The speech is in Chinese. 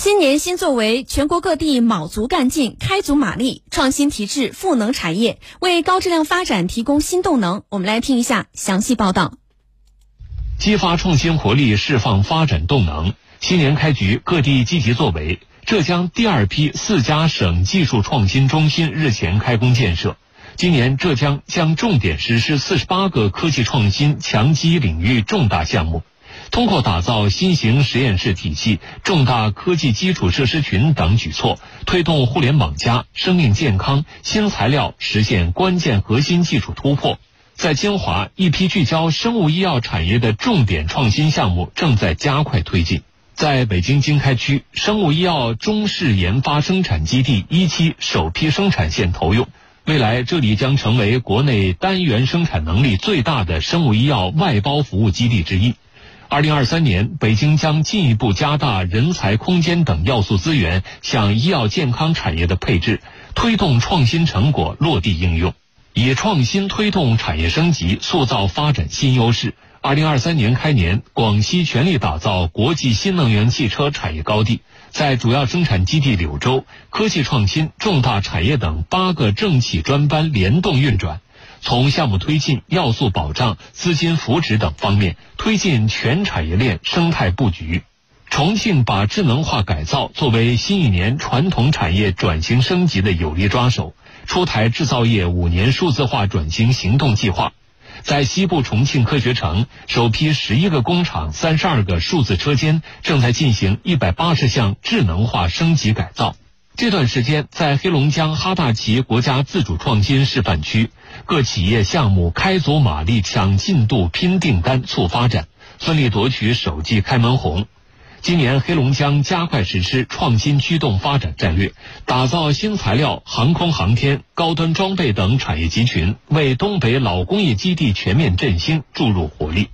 新年新作为，全国各地卯足干劲，开足马力，创新提质赋能产业，为高质量发展提供新动能。我们来听一下详细报道。激发创新活力，释放发展动能。新年开局，各地积极作为。浙江第二批四家省技术创新中心日前开工建设。今年，浙江将重点实施四十八个科技创新强基领域重大项目。通过打造新型实验室体系、重大科技基础设施群等举措，推动互联网加、生命健康、新材料实现关键核心技术突破。在金华，一批聚焦生物医药产业的重点创新项目正在加快推进。在北京经开区，生物医药中试研发生产基地一期首批生产线投用，未来这里将成为国内单元生产能力最大的生物医药外包服务基地之一。二零二三年，北京将进一步加大人才、空间等要素资源向医药健康产业的配置，推动创新成果落地应用，以创新推动产业升级，塑造发展新优势。二零二三年开年，广西全力打造国际新能源汽车产业高地，在主要生产基地柳州，科技创新、重大产业等八个政企专班联动运转。从项目推进、要素保障、资金扶持等方面推进全产业链生态布局。重庆把智能化改造作为新一年传统产业转型升级的有力抓手，出台制造业五年数字化转型行动计划。在西部重庆科学城，首批十一个工厂、三十二个数字车间正在进行一百八十项智能化升级改造。这段时间，在黑龙江哈大旗国家自主创新示范区。各企业项目开足马力抢进度、拼订单、促发展，奋力夺取首季开门红。今年黑龙江加快实施创新驱动发展战略，打造新材料、航空航天、高端装备等产业集群，为东北老工业基地全面振兴注入活力。